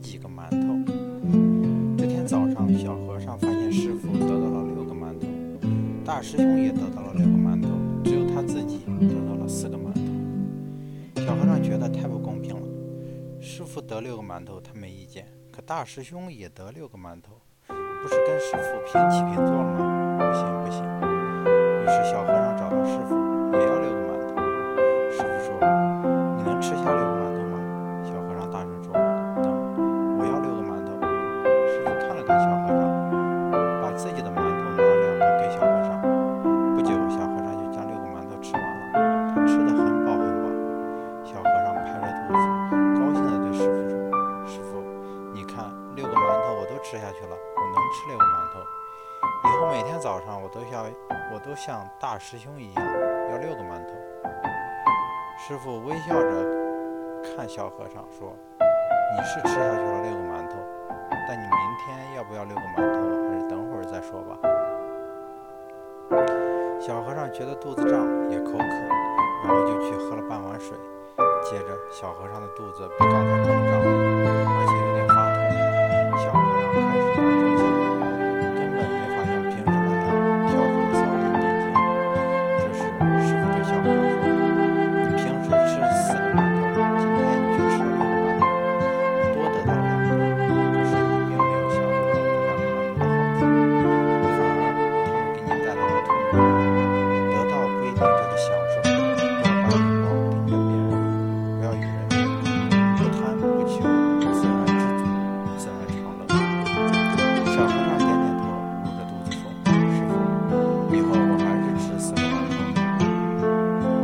几个馒头。这天早上，小和尚发现师傅得到了六个馒头，大师兄也得到了六个馒头，只有他自己得到了四个馒头。小和尚觉得太不公平了，师傅得六个馒头他没意见，可大师兄也得六个馒头，不是跟师傅平起平坐了吗？不行不行。于是小和尚找到师傅。吃下去了，我能吃六个馒头。以后每天早上我都像我都像大师兄一样，要六个馒头。”师傅微笑着看小和尚说：“你是吃下去了六个馒头，但你明天要不要六个馒头，还是等会儿再说吧。”小和尚觉得肚子胀，也口渴，然后就去喝了半碗水。接着，小和尚的肚子比刚才更。